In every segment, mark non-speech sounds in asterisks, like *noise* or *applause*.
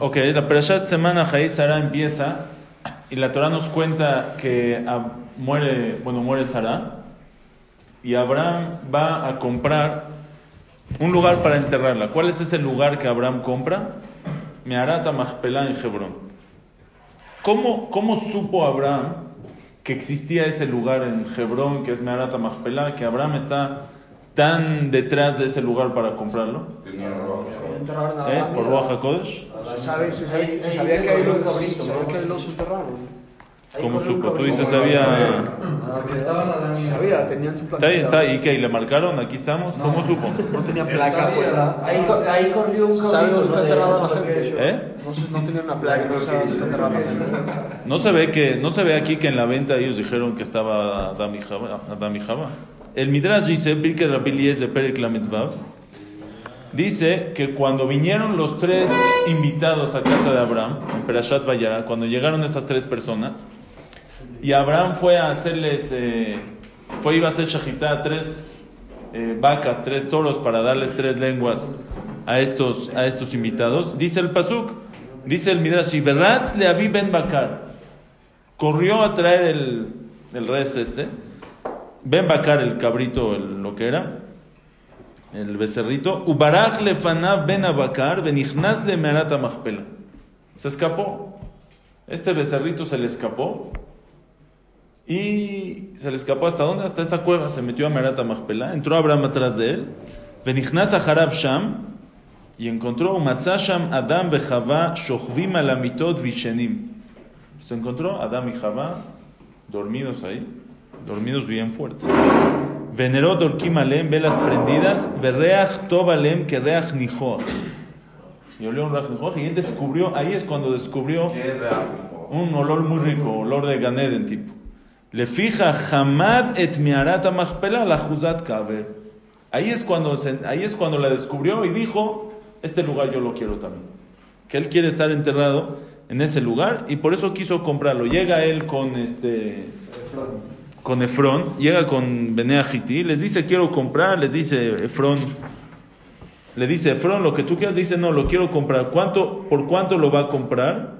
Ok, la Perashat Semana Jaí Sara empieza y la Torah nos cuenta que muere, bueno, muere Sara y Abraham va a comprar un lugar para enterrarla. ¿Cuál es ese lugar que Abraham compra? Meharata Machpelah en Hebrón. ¿Cómo, ¿Cómo supo Abraham que existía ese lugar en Hebrón, que es Meharata Machpelah, que Abraham está tan detrás de ese lugar para comprarlo? ¿Eh? ¿Por Ruach HaKodesh? Se sabe, sabe- sabía que ahí los, sabía que enterraron. ¿Cómo supo? Tú dices, había... Se sabía, tenían su Está placa. ahí, está ahí, ¿qué? ¿Y le marcaron? Aquí estamos. ¿Cómo supo? No tenían placa puesta. Ahí, co- ahí corrió un ¿Sabe cabrito, dónde está enterrada la gente? ¿Eh? No, tenían una placa, no saben dónde está enterrada la gente. No se ve que, no se ve aquí que en la venta ellos dijeron que estaba Adam y Java. Y. El Midrash dice, Birke Rabbi Eliezer de Perek dice que cuando vinieron los tres invitados a casa de Abraham, en Perashat Vayara, cuando llegaron estas tres personas, y Abraham fue a hacerles, eh, fue iba a hacer shahitá, tres eh, vacas, tres toros para darles tres lenguas a estos, a estos invitados. Dice el Pasuk, dice el Midrash, Beratz le ben Bakar. Corrió a traer el, el res este, Ben Bakar, el cabrito, el- lo que era, el becerrito, Ubarach le fanav ben Abakar, benichnas le merata machpela. Se escapó. Este becerrito se le escapó. Y se le escapó hasta dónde? Hasta esta cueva. Se metió a Merata Machpelah. Entró Abraham atrás de él. Benichnas a Harab Sham. Y encontró Matzah Sham Adam ve Javá Shochvim alamitot vishenim. Se encontró Adam y Javá dormidos ahí. Dormidos bien fuertes. Veneró Dorkim Alem, velas prendidas. Berreach Tov Alem que Reach Nijoach. Y olió un Reach Nijoach. Y él descubrió, ahí es cuando descubrió un olor muy rico, olor de Ganeden tipo. Le fija Hamad et miarata machpela la juzat kabe. Ahí es cuando ahí es cuando la descubrió y dijo, este lugar yo lo quiero también. Que él quiere estar enterrado en ese lugar y por eso quiso comprarlo. Llega él con este con Efrón, llega con Benea Hiti, les dice quiero comprar, les dice Efrón, le dice Efrón lo que tú quieras, dice no, lo quiero comprar. ¿Cuánto, ¿Por cuánto lo va a comprar?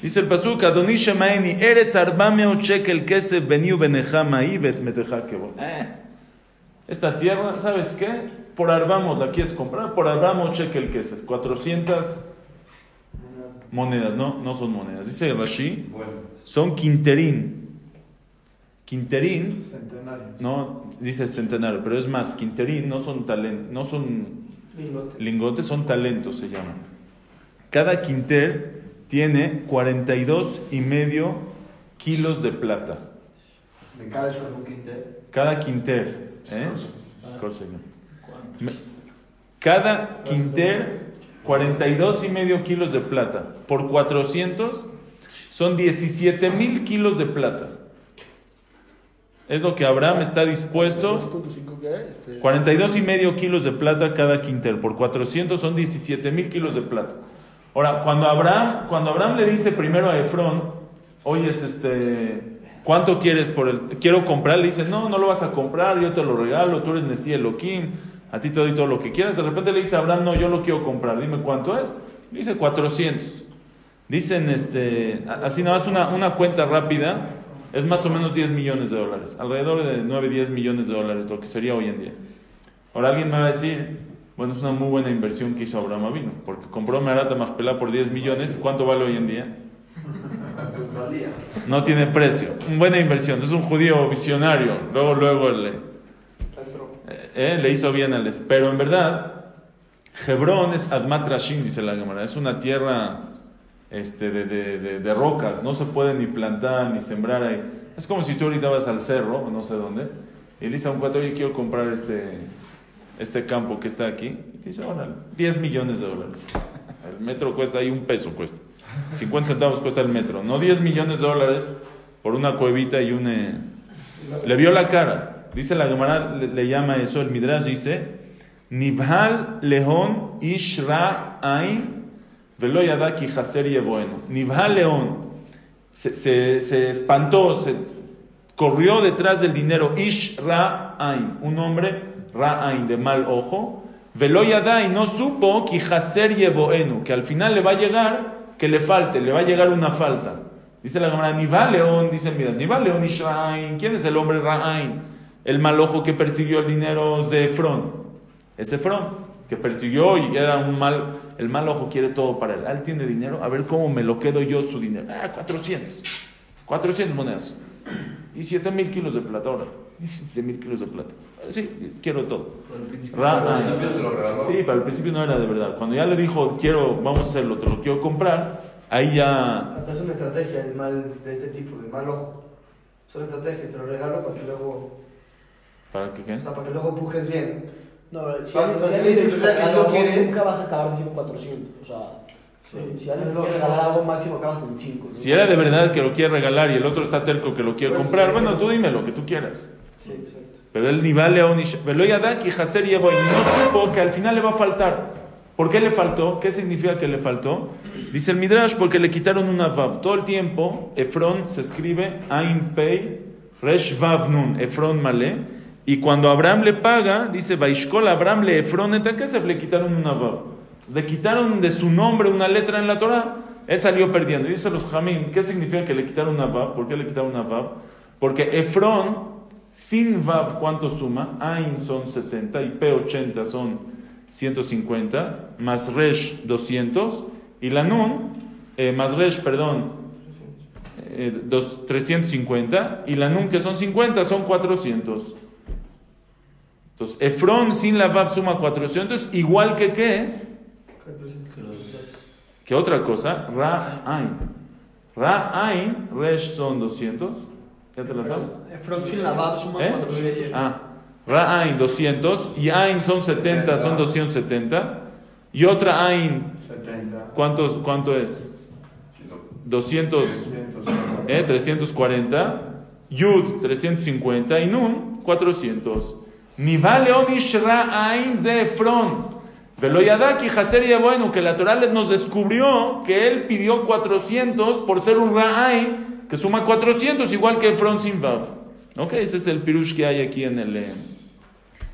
Dice el pasuk, Adoni Shemaini, Eretz arba meot shekel kesef beniu benejama y bet meteja kebo. Eh, esta tierra, ¿sabes qué? Por arbamos la quieres comprar, por arbamos shekel kesef, 400 monedas, no, no son monedas. Dice Rashi, son quinterín. Quinterín, no, dice centenario, pero es más, quinterín no son talen, no son lingotes, son talentos se llaman. Cada quinter tiene 42 y medio kilos de plata. Cada quinter, ¿eh? Me- Cada quinter, 42 y medio kilos de plata. Por 400 son 17 mil kilos de plata. Es lo que Abraham está dispuesto 2.5 que este, 42 y medio kilos de plata cada quintel. Por 400 son 17 mil kilos de plata. Ahora, cuando Abraham, cuando Abraham le dice primero a Efrón, oye, este, ¿cuánto quieres por el? Quiero comprar. Le dice, no, no lo vas a comprar, yo te lo regalo, tú eres Nesí Elohim, a ti te doy todo lo que quieras. De repente le dice a Abraham, no, yo lo quiero comprar, dime cuánto es. Le dice 400. Dicen, este, así nada más una, una cuenta rápida, es más o menos 10 millones de dólares, alrededor de 9, 10 millones de dólares, lo que sería hoy en día. Ahora alguien me va a decir, bueno, es una muy buena inversión que hizo Abraham Avino, porque compró Merata Machpelah por 10 millones, ¿cuánto vale hoy en día? No tiene precio. Una buena inversión, es un judío visionario, luego, luego le, eh, le hizo bien al... Pero en verdad, Hebrón es Admat Rashim, dice la Gemara, es una tierra este, de, de- de- rocas, no se puede ni plantar ni sembrar ahí. Es como si tú ahorita vas al cerro, no sé dónde, y le un cuate, oye, quiero comprar este, este campo que está aquí. Y te dice, órale, 10 millones de dólares. El metro cuesta ahí un peso, cuesta. 50 centavos cuesta el metro. No 10 millones de dólares por una cuevita y un... eh, Le vio la cara. Dice la Gemara, le, llama eso, el Midrash dice, Nivhal león ishra ain velo yadaki haser yevoeno. Nivhal león. Se, se, se espantó, se corrió detrás del dinero. Ish ra ain, un hombre ra ain de mal ojo. Velo yadai no supo que haser yevoenu, que al final le va a llegar, que le falte, le va a llegar una falta. Dice la Gemara, Nivhal león, dice mira, Nivhal león ish ra ain. ¿Quién es el hombre ra ain? El mal ojo que persiguió el dinero de Efrón. Es Efrón que persiguió y era un mal, el mal ojo quiere todo para él. Ah, Él tiene dinero, a ver cómo me lo quedo yo su dinero. Ah, 400. 400 monedas. Y 7 mil kilos de plata ahora. *laughs* Y 7 mil kilos de plata. Sí, quiero todo. Ra- Al principio se lo regaló. Sí, pero al principio no era de verdad. Cuando ya le dijo, quiero, vamos a hacerlo, te lo quiero comprar, ahí ya... Hasta es una estrategia el mal de este tipo, de mal ojo. Es una estrategia, te lo regalo para que luego, ¿Para qué qué? o sea, para que luego pujes bien. No, si Cuando alguien, si dice te que no algo, quieres- nunca vas a acabar diciendo 400. O sea, si alguien te quiere regalar algo máximo, acabas en 5. Si era de verdad que lo quiere regalar y el otro está terco que lo quiere Pues, comprar, sí. bueno, tú dime lo que tú quieras. Sí, exacto. Pero él ni va león ni Velo Yadaki, Haser Yevo, y no supo que al final le va a faltar. ¿Por qué le faltó? ¿Qué significa que le faltó? Dice el Midrash, porque le quitaron una Vav. Todo el tiempo, Efron se escribe Ain Pei, Resh Vav Nun, Efron Malé. Y cuando Abraham le paga, dice Vaishkol Abraham le Efron Etakesef, le quitaron una Vav. Le quitaron de su nombre una letra en la Torah. Él salió perdiendo. Y dice los Jamim, ¿qué significa que le quitaron una Vav? ¿Por qué le quitaron una Vav? Porque Efron sin Vav, ¿cuánto suma? Ain son 70 y P 80 son 150, más Resh 200 y la Nun, eh, más Resh, perdón, eh, dos- 350 y la Nun que son 50 son 400. Entonces, Efron sin la Vav suma 400, igual que qué? Que otra cosa, Ra Ain. Ra Ain, Resh son 200. ¿Ya te la sabes? Efron sin la Bab suma ¿Eh? 400. Ah, Ra Ain 200 y Ain son 70, son 270. Y otra Ain, 70. ¿cuántos, ¿cuánto es? 200, 300. ¿eh? 340. Yud 350 y Nun 400. Bueno que la Torah nos descubrió que él pidió 400 por ser un Ra Ain que suma 400 igual que Efron sin Vav. Ok, ese es el pirush que hay aquí en el... eh,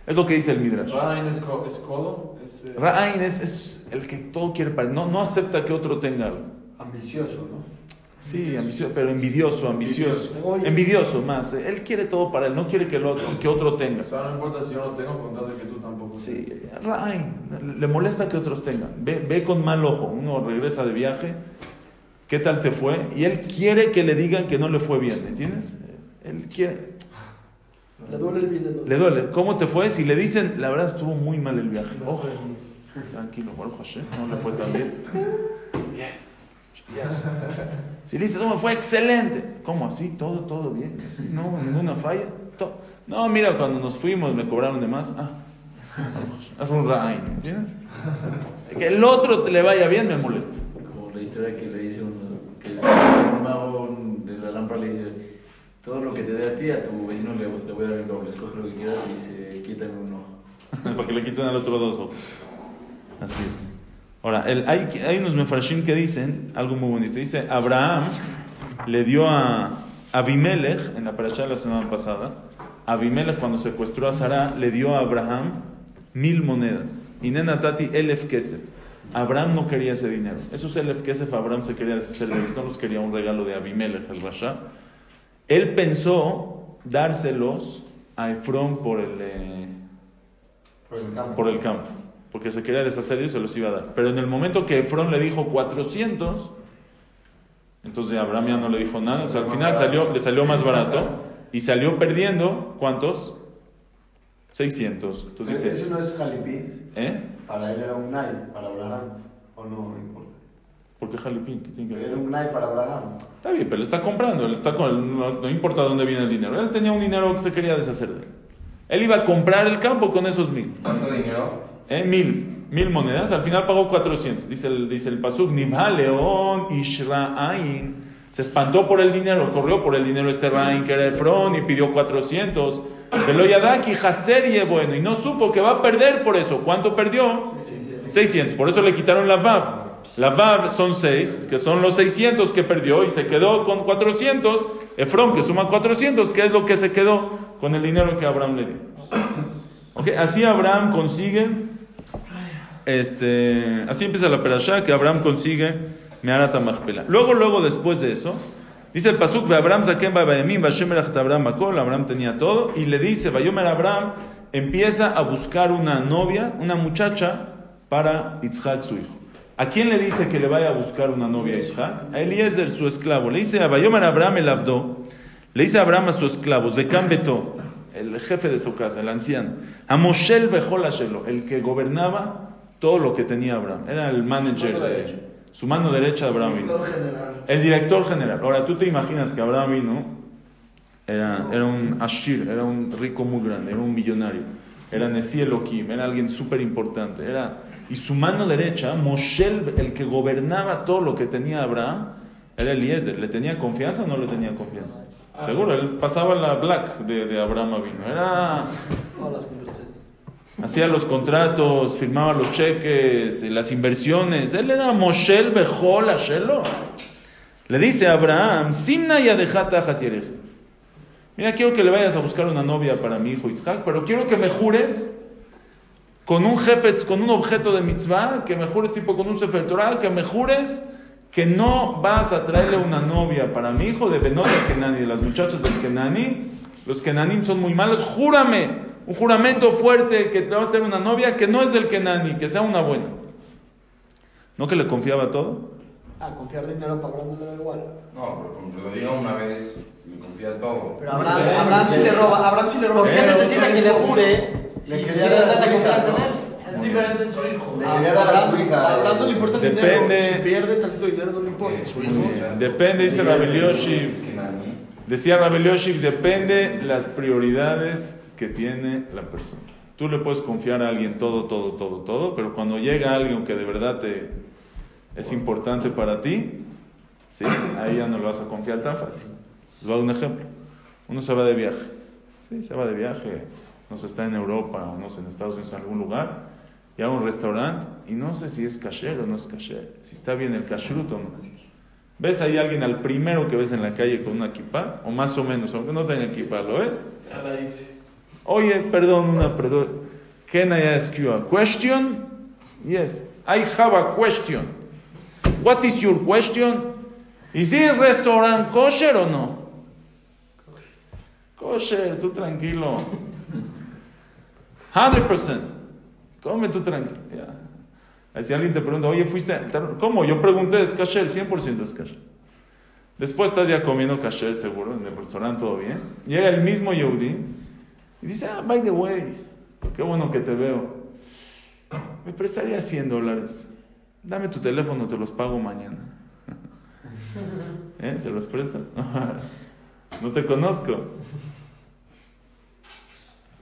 es lo que dice el Midrash. Ryan es, es codo. Eh, Ra'ain es, es el que todo quiere para. No, no acepta que otro tenga algo. Ambicioso, ¿no? Sí, ambicioso, pero envidioso, ambicioso. Egoísta. Envidioso más. eh. Él quiere todo para él, no quiere que, el otro, que otro tenga. O sea, no importa si yo no tengo, con tal de que tú tampoco. Sí, Ra'ain, le molesta que otros tengan. Ve, ve con mal ojo. Uno regresa de viaje, ¿qué tal te fue? Y él quiere que le digan que no le fue bien, ¿entiendes? Él quiere, Le duele el bien le duele. ¿Cómo te fue? Si le dicen, la verdad estuvo muy mal el viaje. Ojo, tranquilo, Baruch Hashem, no le fue tan bien. *laughs* Yes. *laughs* Si le dices, no, fue excelente. ¿Cómo así? Todo, todo bien. Así, no, ninguna falla. No, mira, cuando nos fuimos me cobraron de más. Ah, es un rain, ¿entiendes? Que el otro le vaya bien me molesta. Como la historia que le dice un, que un mago de la lámpara le dice, todo lo que te dé a ti, a tu vecino le, le voy a dar el doble, escoge lo que quieras y dice, quítame un ojo. *laughs* Para que le quiten al otro dos ojos. Así es. Ahora, el- hay, hay unos mefarshim que dicen algo muy bonito. Dice, Abraham le dio a Abimelech, en la parasha de la semana pasada, Abimelech cuando secuestró a Sara, le dio a Abraham mil monedas. Y nenatati elef kesef. Abraham no quería ese dinero. Esos elef kesef Abraham se quería deshacer de ellos, no los quería un regalo de Abimelech, el Rasha. Él pensó dárselos a Efrón por el... eh, Por el campo. por el campo, porque se quería deshacer de ellos, se los iba a dar. Pero en el momento que Efrón le dijo 400, entonces Abraham ya no le dijo nada, o sea, al final salió, le salió más barato y salió perdiendo, ¿cuántos? 600. Entonces dice, Eso no es jalipín. ¿eh? Para él era un nai, para Abraham. ¿O no? No importa. ¿Por qué Jalipín? ¿Qué tiene que ver? Era un nai para Abraham. Está bien, pero le está comprando, él está con, no, no importa dónde viene el dinero. Él tenía un dinero que se quería deshacer de él. Él iba a comprar el campo con esos mil. ¿Cuánto dinero? ¿Eh? Mil, mil monedas. Al final pagó 400. Dice el, dice el Pasuk, Nibha León. Se espantó por el dinero, corrió por el dinero este Rain, que era Efrón, y pidió 400. Veloyadaki Haser y bueno, y no supo que va a perder por eso. ¿Cuánto perdió? 600. Por eso le quitaron la Vav. La Vav son 6, que son los 600 que perdió, y se quedó con 400. Efrón, que suma 400, que es lo que se quedó con el dinero que Abraham le dio. Así Abraham consigue, este, así empieza la perashá, que Abraham consigue Meharata Machpelah. Luego, luego, después de eso, dice el pasuk, Abraham Abraham Abraham tenía todo, y le dice, Vayomer Abraham, empieza a buscar una novia, una muchacha, para Yitzhak, su hijo. ¿A quién le dice que le vaya a buscar una novia a Yitzhak? A Eliezer, su esclavo. Le dice a Vayomer Abraham el Abdo, le dice a Abraham a su esclavo, Zekam Beto, el jefe de su casa, el anciano, a Moshel Beholashelo, el que gobernaba todo lo que tenía Abraham. Era el manager, Mano de- derecha. su mano derecha de Abraham vino. El director general. Ahora, tú te imaginas que Abraham vino, era, era un Ashir, era un rico muy grande, era un millonario. Era Nesi Elohim, era alguien súper importante. Era, y su mano derecha, Moshel, el que gobernaba todo lo que tenía Abraham, era Eliezer. ¿Le tenía confianza o no le tenía confianza? Seguro, él pasaba la black de, de Abraham vino. Era, Todas las conversaciones. Hacía los contratos, firmaba los cheques, eh, las inversiones. Él era Moshel Bejol Ashelo. Le dice a Abraham, Simna y adejata Hatierej. Mira, quiero que le vayas a buscar una novia para mi hijo Isaac, pero quiero que me jures con un jefe, con un objeto de mitzvah, que me jures tipo con un sefer Torah, que me jures que no vas a traerle una novia para mi hijo de Benot del Kenani, de las muchachas del Kenani. Los Kenanim son muy malos. Júrame, un juramento fuerte que te vas a traer una novia que no es del Kenani, que sea una buena. ¿No que le confiaba todo? Ah, confiar dinero para Abraham no le da igual. No, pero como te lo diga una vez, me confía todo. Pero Abraham, Abraham sí le roba, Abraham sí le roba. ¿Por qué necesita que le jure si Le tiene quería dar a tanta confianza hija, en él? Es diferente su hijo. Le quería dar a Abraham, su hija, a Abraham no le importa el depende- dinero. Si pierde tantito dinero no le importa. Su hijo. Depende, dice nadie. Decía Rabbi Yoshi, depende las prioridades que tiene la persona. Tú le puedes confiar a alguien todo, todo, todo, todo, pero cuando llega alguien que de verdad te es importante para ti, ¿sí? ahí ya no le vas a confiar tan fácil. Les voy a dar un ejemplo. Uno se va de viaje, ¿sí? se va de viaje, no sé, está en Europa o no sé, en Estados Unidos, en algún lugar, y a un restaurante, y no sé si es kasher o no es kasher, si está bien el kashrut o no. ¿Ves ahí alguien al primero que ves en la calle con una equipa? O más o menos, aunque no tenga equipa, ¿lo ves? Ya la dice. Oye, perdón, una perdón. Can I ask you a question? Yes, I have a question. What is your question? ¿Is it restaurant kosher o no? Kosher, tú tranquilo. 100%. Come tú tranquilo. Ya. Si alguien te pregunta, oye, fuiste. ¿Cómo? Yo pregunté, es kasher, 100% es kasher. Después estás ya comiendo kasher seguro en el restaurante, todo bien. Llega el mismo Yehudi y dice, ah, by the way, qué bueno que te veo. Me prestaría 100 dólares. Dame tu teléfono, te los pago mañana. *laughs* ¿Eh? ¿Se los prestan? *laughs* no te conozco.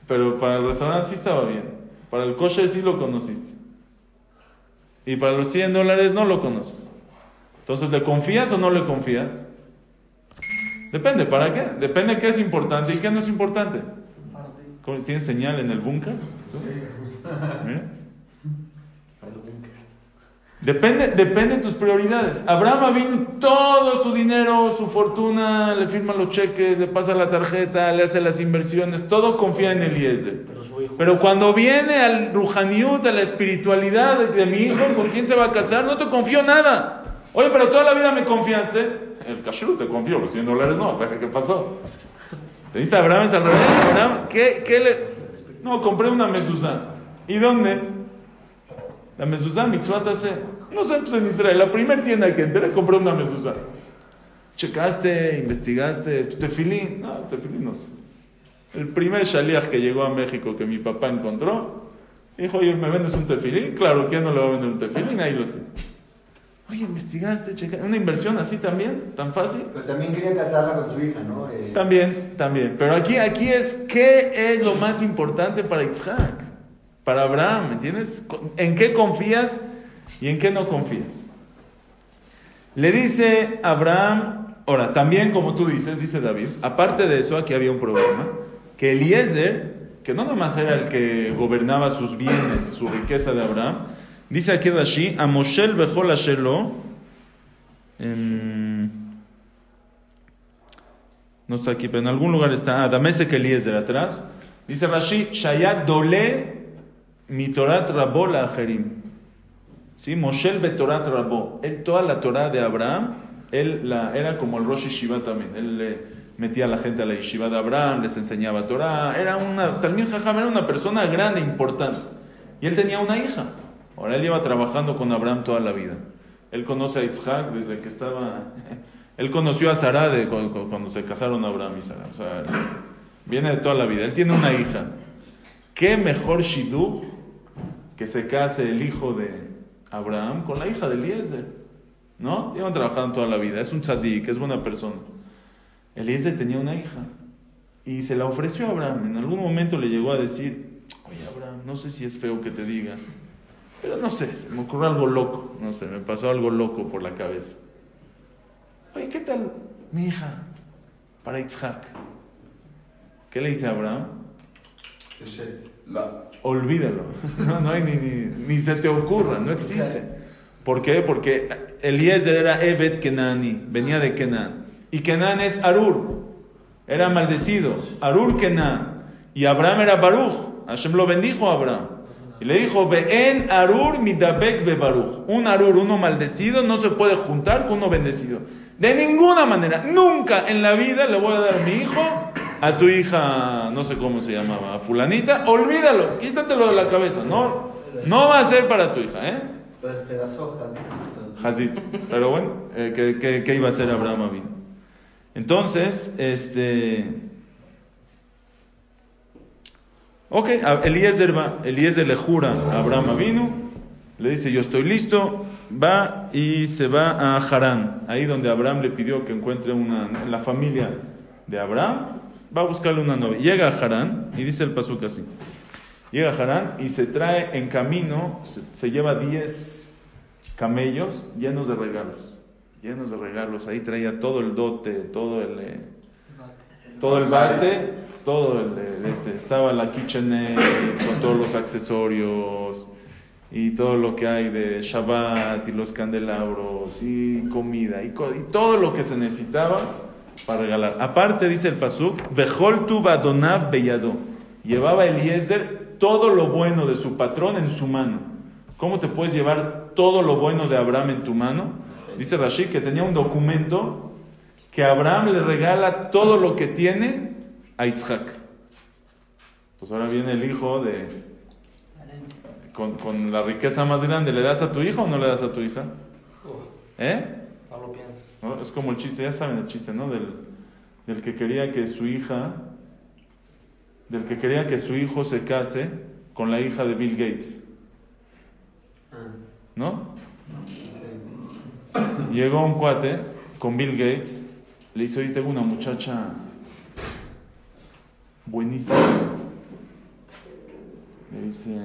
Pero para el restaurante sí estaba bien. Para el kosher sí lo conociste. Y para los 100 dólares no lo conoces. Entonces, ¿le confías o no le confías? Depende, ¿para qué? Depende qué es importante y qué no es importante. ¿Cómo- ¿Tienes señal en el búnker? ¿Tú? Mira. Depende, depende de tus prioridades. Abraham vino todo su dinero, su fortuna, le firma los cheques, le pasa la tarjeta, le hace las inversiones, todo confía en Eliezer. Pero cuando viene al Ruhaniut, a la espiritualidad de, de mi hijo, ¿con quién se va a casar? No te confío nada. Oye, pero toda la vida me confiaste. El kashrut te confío, los 100 dólares no. ¿Qué pasó? ¿Te diste a Abraham es al revés? ¿qué, qué le...? No, compré una mezuzá. ¿Y dónde? La mezuzá, mitzvah hace. No sé, pues en Israel, la primera tienda que entré, compré una mezuzá. Checaste, investigaste, tu tefilín. No, tefilín no sé. El primer shaliach que llegó a México que mi papá encontró, dijo, oye, ¿me vendes un tefilín? Claro, ¿quién no le va a vender un tefilín? Ahí lo tiene. Oye, investigaste, checa. Una inversión así también, tan fácil. Pero también quería casarla con su hija, ¿no? Eh, También, también. Pero aquí, aquí es, ¿qué es lo más importante para Isaac? Para Abraham, ¿me entiendes? ¿En qué confías y en qué no confías? Le dice Abraham, ahora, también como tú dices, dice David, aparte de eso, aquí había un problema, que Eliezer, que no nomás era el que gobernaba sus bienes, su riqueza de Abraham, dice aquí Rashi, a Moshel Bejol Ashelo, em, no está aquí, pero en algún lugar está, ah, Damesek Eliezer atrás, dice Rashi, Shayat Dole Mitorat Rabo la Ajerim. ¿Sí? Moshel Betorat Rabo. Él, toda la Torah de Abraham, él la, era como el Rosh Yeshiva también. Él le metía a la gente a la Yeshiva de Abraham, les enseñaba Torah. Era una, también Jajam era una persona grande, importante. Y él tenía una hija. Ahora él lleva trabajando con Abraham toda la vida. Él conoce a Isaac desde que estaba. *laughs* Él conoció a Sarah de, cuando, cuando se casaron Abraham y Sarah. O sea, viene de toda la vida. Él tiene una hija. ¿Qué mejor shidduch que se case el hijo de Abraham con la hija de Eliezer? ¿No? Llevan trabajando toda la vida. Es un tzadik, es buena persona. Eliezer tenía una hija y se la ofreció a Abraham. En algún momento le llegó a decir, oye Abraham, no sé si es feo que te diga, pero no sé, se me ocurrió algo loco, no sé, me pasó algo loco por la cabeza. Oye, ¿qué tal mi hija para Isaac? ¿Qué le dice a Abraham? Olvídalo, *laughs* no, no hay ni, ni, ni se te ocurra, no existe. ¿Por qué? Porque Eliezer era Evet Kenani, venía de Kenan. Y Kenan es Arur, era maldecido. Arur Kenan. Y Abraham era Baruch. Hashem lo bendijo a Abraham. Y le dijo, en Arur midabek be Baruch. Un Arur, uno maldecido, no se puede juntar con uno bendecido. De ninguna manera, nunca en la vida le voy a dar mi hijo a tu hija, no sé cómo se llamaba, a fulanita. Olvídalo, quítatelo de la cabeza. No, no va a ser para tu hija, ¿eh? Despedazó, Hazit. Hazit. Pero bueno, eh, ¿qué, qué, qué iba a hacer Abraham Avinu? Entonces, este. Ok, Eliezer va, Eliezer le jura a Abraham Avinu, le dice: Yo estoy listo, va y se va a Harán, ahí donde Abraham le pidió que encuentre una, la familia de Abraham, va a buscarle una novia. Llega a Harán y dice el pasuk así: Llega a Harán y se trae en camino, se, se lleva 10 camellos llenos de regalos, llenos de regalos. Ahí traía todo el dote, todo el, eh, todo el bate, todo el, eh, este, estaba la kitchenette con todos los accesorios y todo lo que hay de Shabbat y los candelabros y comida y, todo lo que se necesitaba para regalar. Aparte dice el pasuk, Vejol tu badonav beyado. Llevaba Eliezer todo lo bueno de su patrón en su mano. ¿Cómo te puedes llevar todo lo bueno de Abraham en tu mano? Dice Rashid que tenía un documento que Abraham le regala todo lo que tiene a Isaac. Entonces ahora viene el hijo de con, con la riqueza más grande. ¿Le das a tu hijo o no le das a tu hija? ¿Eh? ¿No? Es como el chiste, ya saben el chiste, ¿no? Del, del que quería que su hija, del que quería que su hijo se case con la hija de Bill Gates, ¿no? Llegó un cuate con Bill Gates, le dice, oye, tengo una muchacha buenísima. Le dice,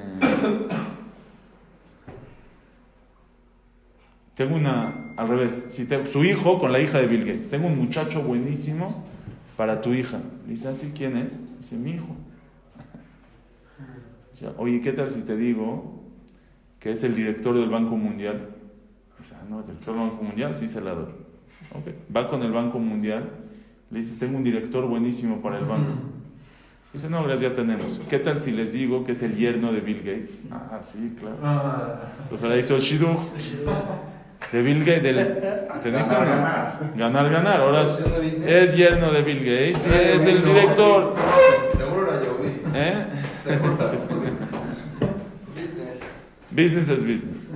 tengo una, al revés, si su hijo con la hija de Bill Gates, tengo un muchacho buenísimo para tu hija. Le dice, ¿así quién es? Dice, mi hijo. Dice, Oye, ¿qué tal si te digo que es el director del Banco Mundial? Dice, ah, no, el director del Banco Mundial, sí se la doy. Ok. Va con el Banco Mundial, le dice, tengo un director buenísimo para el banco. Dice, no, gracias, ya tenemos. ¿Qué tal si les digo que es el yerno de Bill Gates? Ah, sí, claro. Pues ahora hizo el shidduch de Bill Gates. Del, ¿Entendiste? Ganar, Ganar, ganar. Ahora es, ¿Haciendo business? yerno de Bill Gates, es el director. Seguro era Yehudi. ¿Eh? Seguro. Business es business.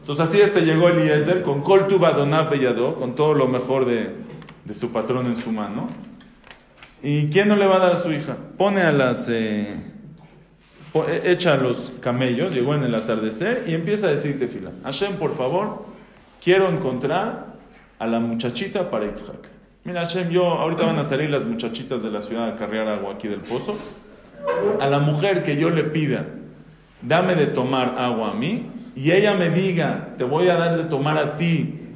Entonces así este llegó Eliezer con Kol tu Badonah Beyado, con todo lo mejor de, de su patrón en su mano. ¿Y quién no le va a dar a su hija? Pone a las... eh, eh, echa a los camellos, llegó en el atardecer y empieza a decir tefila. Hashem, por favor, quiero encontrar a la muchachita para Itzhak. Mira, Hashem, yo, ahorita van a salir las muchachitas de la ciudad a cargar agua aquí del pozo. A la mujer que yo le pida, dame de tomar agua a mí, y ella me diga, te voy a dar de tomar a ti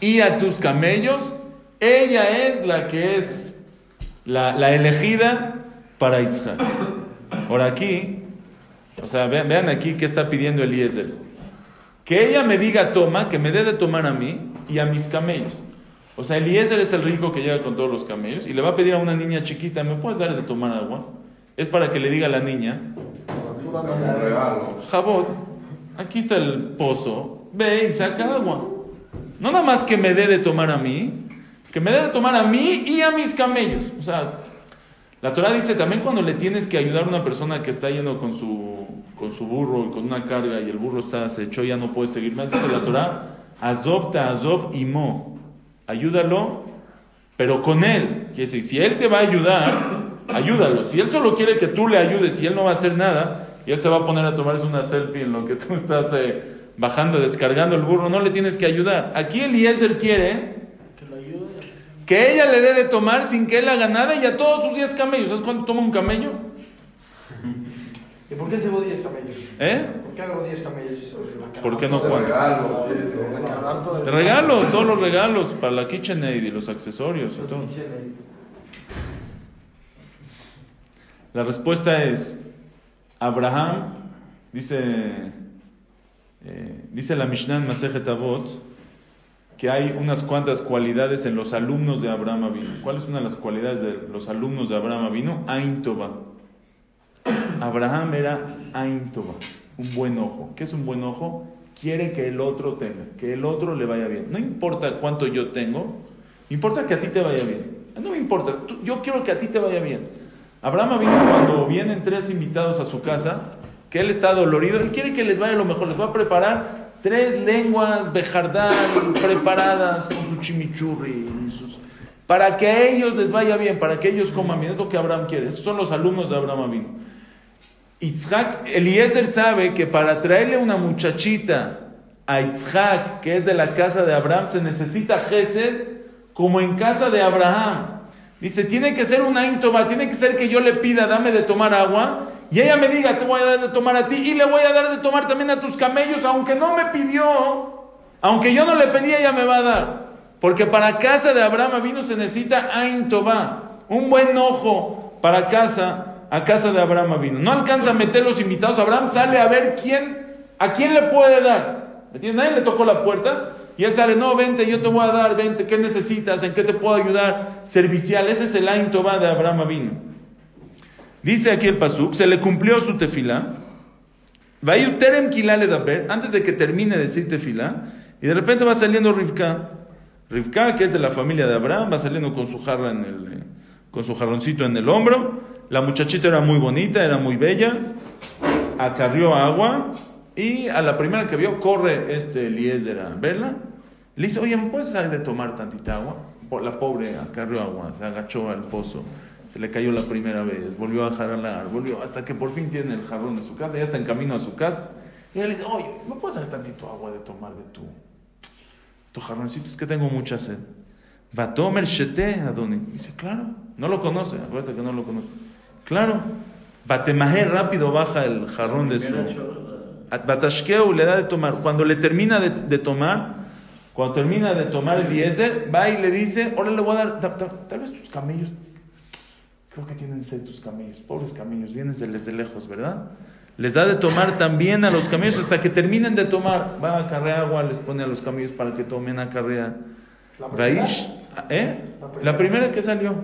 y a tus camellos, ella es la que es la, elegida para Itzhak. Ahora aquí, o sea, vean, aquí qué está pidiendo Eliezer. Que ella me diga toma, que me dé de tomar a mí y a mis camellos. O sea, Eliezer es el rico que llega con todos los camellos y le va a pedir a una niña chiquita, ¿me puedes dar de tomar agua? Es para que le diga a la niña. Jabot, aquí está el pozo, ve y saca agua. No nada más que me dé de tomar a mí, que me dé de tomar a mí y a mis camellos. O sea, la Torah dice también cuando le tienes que ayudar a una persona que está yendo con su, con su burro y con una carga y el burro está se echó ya no puede seguir más, dice la Torah, azobta azob y mo, ayúdalo, pero con él. Quiere decir, si él te va a ayudar, ayúdalo. Si él solo quiere que tú le ayudes y él no va a hacer nada, y él se va a poner a tomarse una selfie en lo que tú estás eh, bajando, descargando el burro, no le tienes que ayudar. Aquí Eliezer quiere. Que ella le dé de tomar sin que él haga nada y a todos sus 10 camellos. ¿Sabes cuánto toma un camello? ¿Y por qué llevo 10 camellos? ¿Eh? ¿Por qué hago 10 camellos? ¿Por qué no cuántos? regalo, sí, de Te regalo todos los regalos para la KitchenAid y los accesorios y todo. La respuesta es, Abraham, dice, eh, dice la Mishnah en Masejet Avot, que hay unas cuantas cualidades en los alumnos de Abraham Avinu. ¿Cuál es una de las cualidades de los alumnos de Abraham Avinu? Ain. Abraham era Ain Tova, un buen ojo. ¿Qué es un buen ojo? Quiere que el otro tenga, que el otro le vaya bien. No importa cuánto yo tengo, importa que a ti te vaya bien. No me importa, yo quiero que a ti te vaya bien. Abraham Avinu cuando vienen tres invitados a su casa, que él está dolorido, él quiere que les vaya lo mejor, les va a preparar tres lenguas bejardán preparadas con su chimichurri, para que a ellos les vaya bien, para que ellos coman bien, es lo que Abraham quiere. Son los alumnos de Abraham Avinu. Itzhak, Eliezer sabe que para traerle una muchachita a Itzhak, que es de la casa de Abraham, se necesita Gesed como en casa de Abraham. Dice, tiene que ser una íntoba, tiene que ser que yo le pida, dame de tomar agua, y ella me diga, te voy a dar de tomar a ti, y le voy a dar de tomar también a tus camellos, aunque no me pidió, aunque yo no le pedí, ella me va a dar. Porque para casa de Abraham vino se necesita Ain Tová, un buen ojo para casa, a casa de Abraham vino. No alcanza a meter los invitados, Abraham sale a ver quién, a quién le puede dar. ¿Me entiendes? Nadie le tocó la puerta y él sale, no, vente, yo te voy a dar, vente, ¿qué necesitas? ¿En qué te puedo ayudar? Servicial, ese es el Ain Tová de Abraham vino. Dice aquí el Pasuk, se le cumplió su tefilá. Vayu terem kilale daber, antes de que termine de decir tefilá, y de repente va saliendo Rivka. Rivka, que es de la familia de Abraham, va saliendo con su jarra en el, eh, con su jarroncito en el hombro. La muchachita era muy bonita, era muy bella. Acarrió agua y a la primera que vio corre este Eliezer a verla. Le dice, oye, ¿me puedes dar de tomar tantita agua? La pobre acarrió agua, se agachó al pozo. Se le cayó la primera vez, volvió a jalar, volvió hasta que por fin tiene el jarrón de su casa, ya está en camino a su casa. Y le dice, oye, ¿me puedes dar tantito agua de tomar de tu, tu jarroncito? Es que tengo mucha sed. Va tomer shete, Adoni. Dice, claro, no lo conoce, acuérdate que no lo conoce. Claro, Batemaje rápido baja el jarrón de su... Batashkeu le da de tomar. Cuando le termina de, de tomar, cuando termina de tomar el Eliezer, va y le dice, ahora le voy a dar, ta- ta- tal vez tus camellos, creo que tienen sed tus camellos, pobres camellos, vienes de- desde lejos, ¿verdad? Les da de tomar también a los camellos hasta que terminen de tomar. Va a carrear agua, les pone a los camellos para que tomen a carrera. ¿La primera? ¿eh? La primera. La primera que salió.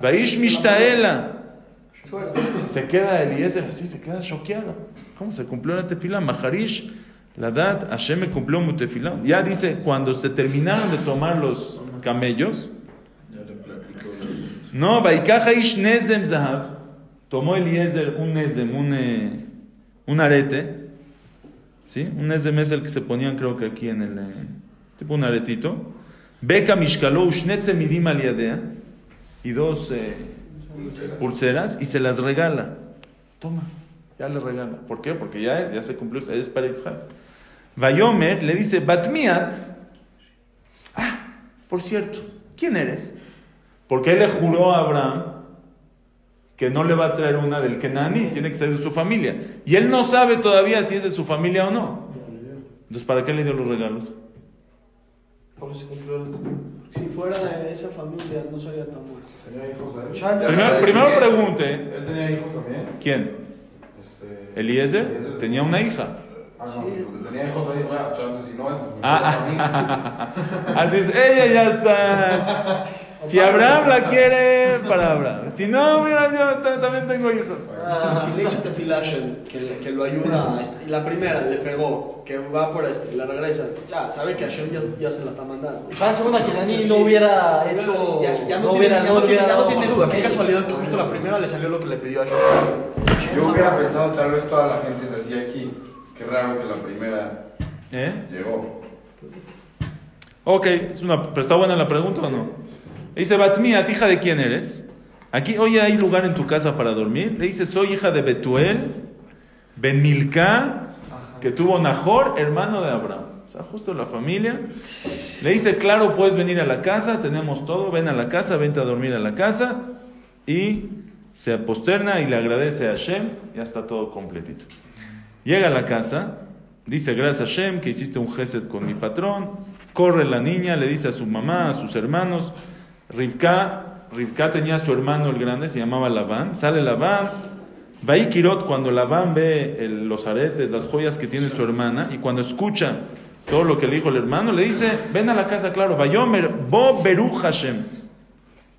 Vaish Mishtaela. Se queda Eliezer así, se queda choqueado. ¿Cómo se cumplió la tefila? Maharish, la dad, Hashem me cumplió mu tefila. Ya dice, cuando se terminaron de tomar los camellos. No, Vaikaja ish nezem zahav. Tomó Eliezer un nezem, un, eh, un arete. ¿Sí? Un nezem es el que se ponían, creo que aquí en el. eh, tipo un aretito. Beka mishkalo ushnetze midim aliadea. Y dos eh, pulseras y se las regala. Toma, ya le regala. ¿Por qué? Porque ya es, ya se cumplió, es para Yitzhak. Vayomer le dice, Batmiat, ah, por cierto, ¿quién eres? Porque él le juró a Abraham que no le va a traer una del Kenani, tiene que ser de su familia. Y él no sabe todavía si es de su familia o no. Entonces, ¿para qué le dio los regalos? Si fuera de esa familia, no sería tan bueno. ¿Tenía hijos él? Primero, primero pregunte, ¿Él tenía hijos también? ¿quién? Este, Eliezer tenía una hija. Ah, no, pues tenía hijos ahí, bueno, chance, si no, pues, Ah, *laughs* Así es, ella ya está. *laughs* Si Abraham la quiere, para Abraham. Si no, mira, yo ta- también tengo hijos. Si le hizo Hashem, que, lo ayuda a y la primera le pegó, que va por este, y la regresa, ya sabe que Hashem ya, ya se la está mandando. Chance una que Dani no hubiera hecho. Ya, ya no, no tiene, hubiera, ya no tiene, ya no tiene duda. Qué casualidad que justo la primera le salió lo que le pidió a Hashem. Yo hubiera pensado, tal vez toda la gente se hacía aquí. Qué raro que la primera ¿Eh? llegó. Ok, es una, pero está buena la pregunta o no. Dice, Batmia, hija de quién eres? Aquí, oye, ¿hay lugar en tu casa para dormir? Le dice, soy hija de Betuel, Ben Milcá, que tuvo Nahor, hermano de Abraham. O sea, justo la familia. Le dice, claro, puedes venir a la casa, tenemos todo, ven a la casa, vente a dormir a la casa. Y se posterna y le agradece a Hashem, ya está todo completito. Llega a la casa, dice, gracias a Hashem que hiciste un gesed con mi patrón. Corre la niña, le dice a su mamá, a sus hermanos. Rivka, Rivka tenía a su hermano el grande, se llamaba Labán. Sale Labán. Kirot cuando Labán ve el- los aretes, las joyas que tiene su hermana, y cuando escucha todo lo que le dijo el hermano, le dice, ven a la casa, claro, Vayomer, Bo Beru Hashem.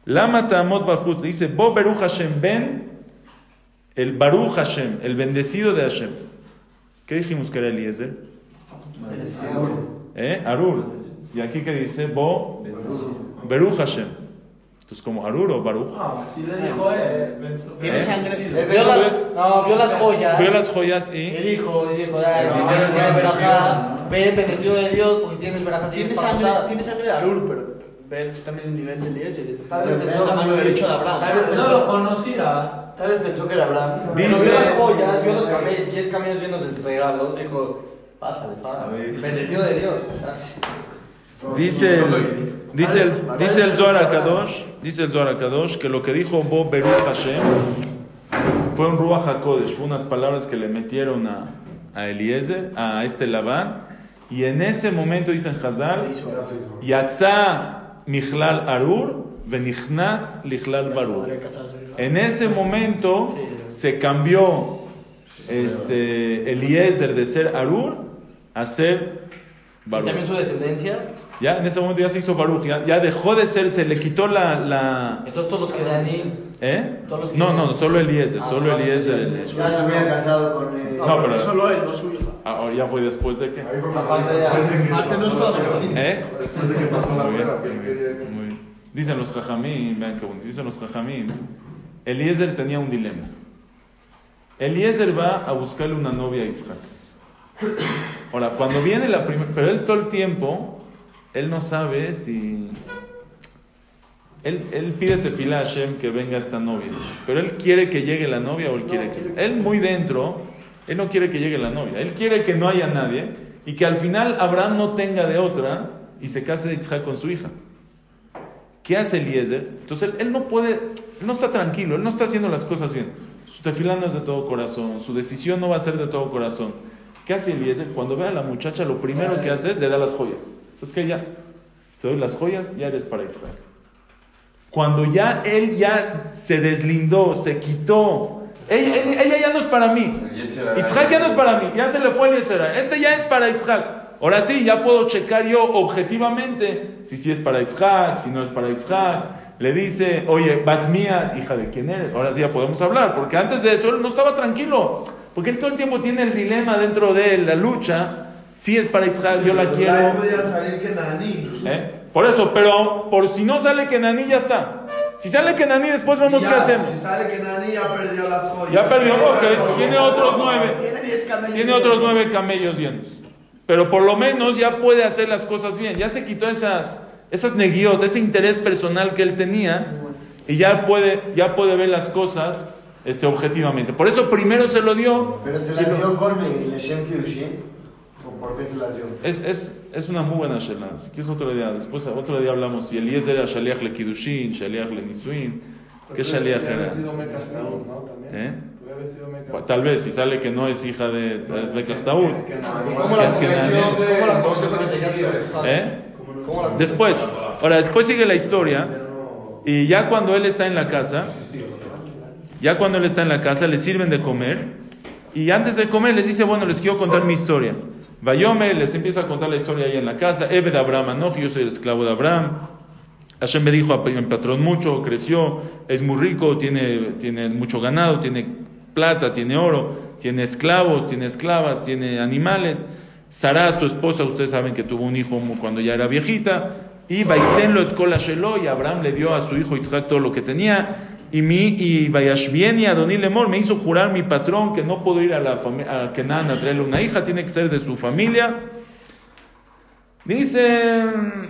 Lama Ta'amot Bajut, le dice, Bo Beru Hashem, ven el Baruch Hashem, el bendecido de Hashem. ¿Qué dijimos que era Eliezer? ¿Eh? Arur. ¿Y aquí qué dice? Bo Beruch Hashem. Entonces, como Arur o Baruch. Así le dijo él. Tiene ¿Eh? sangre. Vio las, no, vio las joyas. Vio las joyas Y y. dijo, y dijo, "Ay, si tienes ya verajá, ve bendecido de Dios porque tienes verajá. Tiene tienes sangre, pasada". tiene sangre de Arur, pero ves también el nivel de Eliezer. Tal vez pensó la mano que- derecha de Abraham. Tal vez No lo conocía. Tal vez pensó que era Abraham. Pero Dice- vio las joyas, vio los camellos, 10 camellos llenos de regalos. Dijo, pásale, pásale. Bendecido de Dios. *laughs* Dice el, dice el, dice el Zohar Kadosh, dice el Zohar Kadosh que lo que dijo Bo Beruch Hashem fue un Ruach HaKodesh, fue unas palabras que le metieron a, a Eliezer, a este Labán, y en ese momento dicen Hazal, Yatza Michlal Arur, Venichnas Lichlal Barur. En ese momento se cambió este, Eliezer de ser Arur a ser Y Baruch. también su descendencia. Ya en ese momento ya se hizo Baruch, ya, ya dejó de ser, se le quitó la... la Entonces todos los que Dani. ¿Eh? Todos los que- No, no, solo Eliezer, Ah, solo Eliezer. Ya se hubiera casado con. eh, No, pero- Solo él, no su hija. Ahora ya fue después de que... Antes no estaba. ¿Eh? Después de que pasó la que él muy quería bien, que- muy bien. Dicen los jajamim, vean qué bonito, dicen los jajamim, Eliezer tenía un dilema. Eliezer va a buscarle una novia a Isaac. Ahora, cuando viene la primera, pero él todo el tiempo, él no sabe si... Él, él pide tefila a Hashem que venga esta novia, pero él quiere que llegue la novia o él quiere que... Él muy dentro, él no quiere que llegue la novia, él quiere que no haya nadie y que al final Abraham no tenga de otra y se case Isaac con su hija. ¿Qué hace Eliezer? Entonces él, él no puede, él no está tranquilo, él no está haciendo las cosas bien. Su tefilá no es de todo corazón, su decisión no va a ser de todo corazón. ¿Qué hace Eliezer? Cuando ve a la muchacha, lo primero que hace, le da las joyas. Es que ya, te doy las joyas, ya eres para Israel. Cuando ya él ya se deslindó, se quitó, ella, ella- ella ya no es para mí. Itzhak ya no es para mí, ya se le fue el Yetzirah. Este ya es para Itzhak. Ahora sí, ya puedo checar yo objetivamente si sí es para Itzhak, si no es para Itzhak. Le dice, oye, Batmía, hija de quién eres. Ahora sí ya podemos hablar, porque antes de eso él no estaba tranquilo. Porque él todo el tiempo tiene el dilema dentro de él, la lucha. Si es para Itzhak, yo la quiero. ¿Eh? Por eso, pero por si no sale Kenaní, ya está. Si sale Kenaní, después vemos Ya, qué hacemos. Si sale que Naní ya perdió las joyas. Ya perdió, ok, tiene otros nueve. Tiene 10 camellos. Tiene otros nueve camellos llenos. Pero por lo menos ya puede hacer las cosas bien. Ya se quitó esas, esas neguiot, ese interés personal que él tenía. Y ya puede, ya puede ver las cosas este, objetivamente. Por eso primero se lo dio. Pero se la dio con el Leshem Kirushin. Es, es, es una muy buena shela. Si quieres otro día, después otro día hablamos si Eliezer era Shaliach le Kiddushin, Shaliach le Nisuin. ¿Qué Shaliach era? sido Mecashtaut, ¿no? También. ¿Eh? Sido. Bueno, Tal vez si sale que no es hija de, de Kaftaúl. Es que no. ¿Cómo ¿Qué la ¿Eh? ¿Cómo la Después, ahora después sigue la historia y ya cuando él está en la casa, ya cuando él está en la casa le sirven de comer y antes de comer les dice, bueno, les quiero contar mi historia. Vayome les empieza a contar la historia ahí en la casa, Ebed Abraham Anoch, yo soy el esclavo de Abraham. Hashem me dijo, mi patrón mucho, creció, es muy rico, tiene, tiene mucho ganado, tiene plata, tiene oro, tiene esclavos, tiene esclavas, tiene animales. Sara, su esposa, ustedes saben que tuvo un hijo cuando ya era viejita. Y Baitenlo et kol ashelo, y Abraham le dio a su hijo Isaac todo lo que tenía. Y mi y Vayashvieni Adoní Lemor me hizo jurar mi patrón que no puedo ir a la a Kenan a traerle una hija, tiene que ser de su familia. Dice,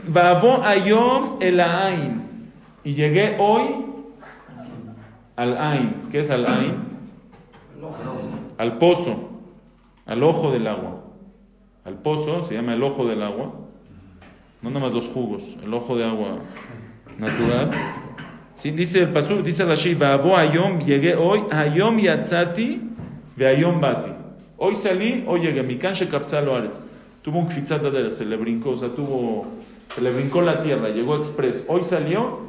Babo Ayom el Ain. Y llegué hoy al Ain. ¿Qué es al Ain? Al pozo, al ojo del agua. Al pozo se llama el ojo del agua. No nomás los jugos, el ojo de agua natural. Sí, dice el pasú, dice Rashi, Babo Ayom, llegué hoy, Ayom Yatzati, ve Ayom Bati. Hoy salí, hoy llegué, mi canche Kaftzalo Aretz. Tuvo un de se le brincó, o sea, tuvo, se le brincó la tierra, llegó express. Hoy salió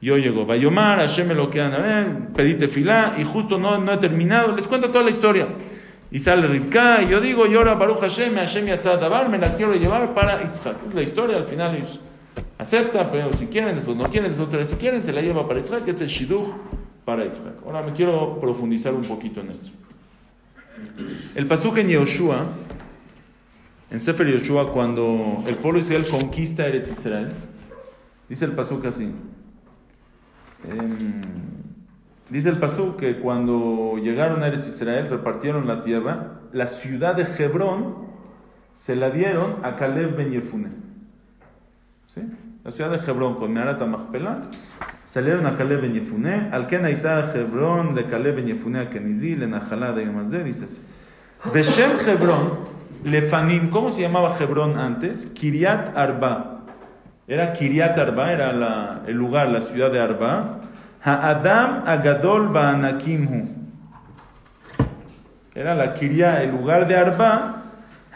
y hoy llegó. Vayomar, Hashem me lo quedan, pedite filá, y justo no, no he terminado, les cuento toda la historia. Y sale Rivka, y yo digo, y ahora Baruch Hashem, Hashem Yatzad Dabar, me la quiero llevar para Yitzhak. Es la historia, al final ellos acepta, pero si quieren, después no quieren, después si quieren, se la lleva para Yitzhak, que es el Shidduch para Yitzhak. Ahora me quiero profundizar un poquito en esto. El pasuk en Yehoshua, en Sefer Yehoshua, cuando el pueblo Israel conquista Eretz Israel, dice el pasuk así. Em, dice el pasuk que cuando llegaron a Eretz Israel, repartieron la tierra, la ciudad de Hebrón se la dieron a Caleb ben Yefune. ¿Sí? La ciudad de Hebrón con Meharat Machpelah salieron a Caleb ben Yefune, al que naita Hebrón de Caleb ben Yefune a Kenizí, le Najalá de Yomazé, dice así. Beshem Hebrón, Lefanim, ¿cómo se llamaba Hebrón antes? Kiriat Arba. Era Kiriat Arba, era la- el lugar, la ciudad de Arba. Ha'adam Agadol Ba'anakimhu. Era la Kiria, el lugar de Arba.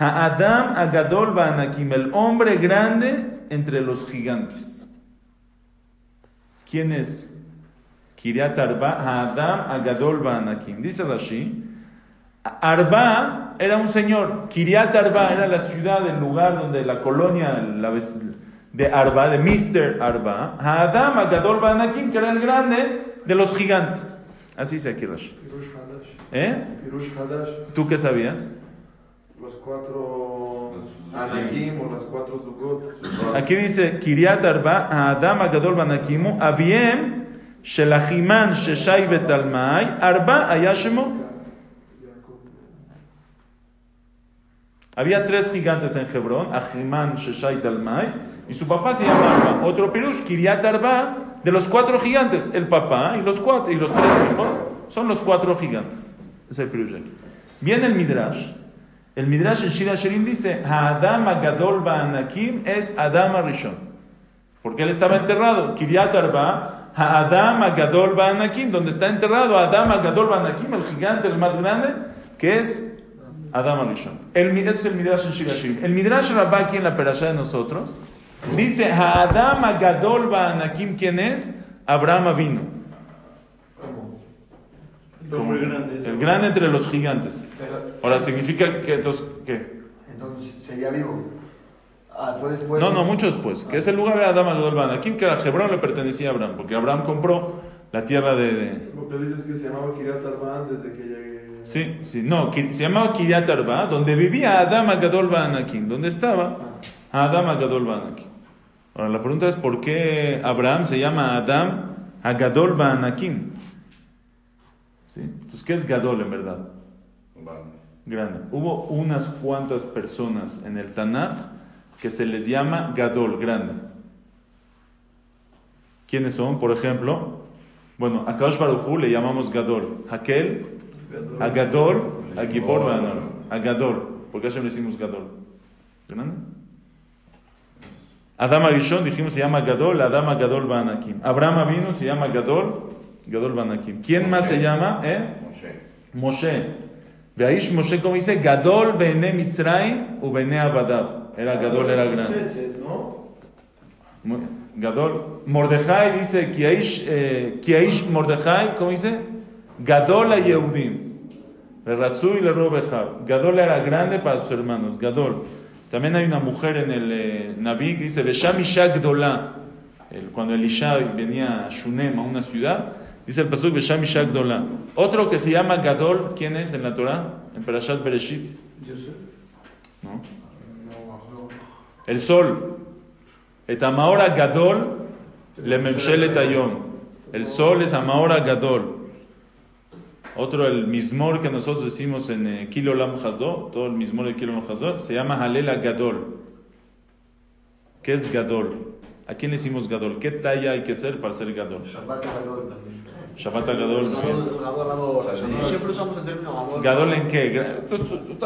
Ha'adam Agadol Ba'anakim, el hombre grande entre los gigantes. ¿Quién es? Kiriat Arba, Ha'adam Agadol Ba'anakim. Dice Rashi. Arba era un señor. Kiriat Arba era la ciudad, el lugar donde la colonia la de Arba, de Mr. Arba. Ha'adam Agadol Ba'anakim, que era el grande de los gigantes. Así dice aquí Rashi. ¿Eh? ¿Tú qué sabías? Los cuatro Anakim o las cuatro Zugot. Aquí dice, Kiriat Arba, Adam Agadol Banakimu, Aviem, Shelachiman, Sheshai Betalmai, Arba Ayashemo. Había tres gigantes en Hebrón, Ahiman, Sheshai y Talmai, y su papá se llama Arba. Otro pirush, Kiriat Arba, de los cuatro gigantes, el papá y los cuatro, y los tres hijos, son los cuatro gigantes. Es el pirush. aquí. Viene el Midrash, el Midrash en Shira Shirim dice, Adam Agadol Ba'anakim es Adam Arishon. Porque él estaba enterrado. Kiriat Arba, Adam Agadol Ba'anakim, donde está enterrado Adam Agadol Ba'anakim, el gigante, el más grande, que es Adam Arishon. El, ese es el Midrash en Shira Shirim. El Midrash Rabba aquí en la perashá de nosotros, dice, Adam Agadol Ba'anakim, ¿quién es? Abraham vino. El grande. ese. El grande entre los gigantes. Pero, Ahora, significa que entonces, ¿qué? entonces, seguía vivo. Ah, fue después. No, no, mucho después. Que es el lugar de Adam Agadol Banakim, que a Hebrón le pertenecía a Abraham, porque Abraham compró la tierra de. de- Lo que dices es que se llamaba Kiryat Arba antes de que llegue. Sí, sí, no, se llamaba Kiryat Arba, donde vivía Adam Agadol Banakim, donde estaba Adam Agadol Banakim. Ahora, la pregunta es: ¿por qué Abraham se llama Adam Agadol Banakim? ¿Sí? Entonces, ¿qué es Gadol en verdad? Grande. Hubo unas cuantas personas en el Tanaj que se les llama Gadol, grande. ¿Quiénes son? Por ejemplo, bueno, a Kadosh Baruj Hu le llamamos Gadol. Hakel, a Gadol, a Gibor. A Gadol. ¿Por qué Hashem le decimos Gadol? ¿Grande? Adam Arishon, dijimos, se llama Gadol, Adam Gadol Banakim. Abraham vino, se llama Gadol, Gadol Banakim. ¿Quién más se llama? ¿Eh? Moshe. Veaish Moshe, como dice, Gadol Bene Mitzrayim u Bene Abadav. Era Gadol, era grande. Gadol. Mordejai dice, Kiaish, eh, Kiaish Mordejai, ¿cómo dice? Gadol a Yehudim. Le Ratzu y le Robejab. Gadol era grande para sus hermanos. Gadol. También hay una mujer en el eh, Naví que dice, Besham Isha Gdolah. El- Cuando Elisha venía a Shunem, a una ciudad, dice el pasuk Besham Gdolah. Otro que se llama Gadol, ¿quién es en la Torah? En Perashat Bereshit. ¿No? El sol. Et Amaora Gadol le Memshelet. El sol es Amaora Gadol. Otro, el mismor que nosotros decimos en eh, Kilo Lam Hasdo, todo el mismor de Kilo Lam Hasdo, se llama Halela Gadol. ¿Qué es Gadol? ¿A quién le decimos Gadol? ¿Qué talla hay que ser para ser Gadol? Shabbat Gadol también. Shabbat Gadol. Gadol, Gadol, Gadol. Siempre usamos el término Gadol. ¿Gadol en qué?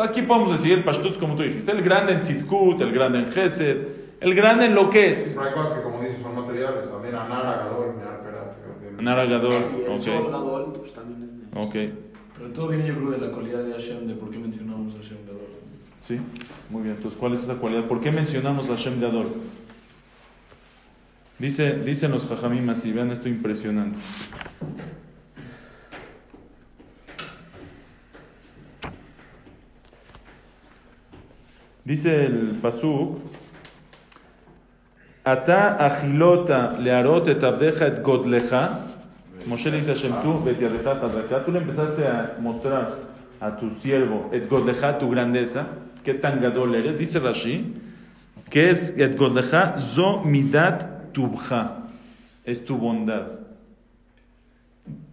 Aquí podemos decir el Pashtutz como tú dijiste. El grande en Tzidkut, el grande en Gesed, el grande en lo que es. Pero hay cosas que, como dices, son materiales. También Anara, Gadol, Mirar, Perat. Nara Gadol. Ok. Gadol, pues también es. Ok. Pero todo viene, yo creo, de la cualidad de Hashem, de por qué mencionamos a Hashem Gadol. Sí, muy bien. Entonces, ¿cuál es esa cualidad? ¿Por qué mencionamos a Hashem Gadol? Dice, dicen los Jajamim así, vean esto impresionante. Dice el Pasuk, Ata achilota learot et et godleja. Moshe le dice a hazaka, tú le empezaste a mostrar a tu siervo et godleja, tu grandeza, qué tan gadol eres. Dice Rashi, que es et godleja zo midat tubja, es tu bondad.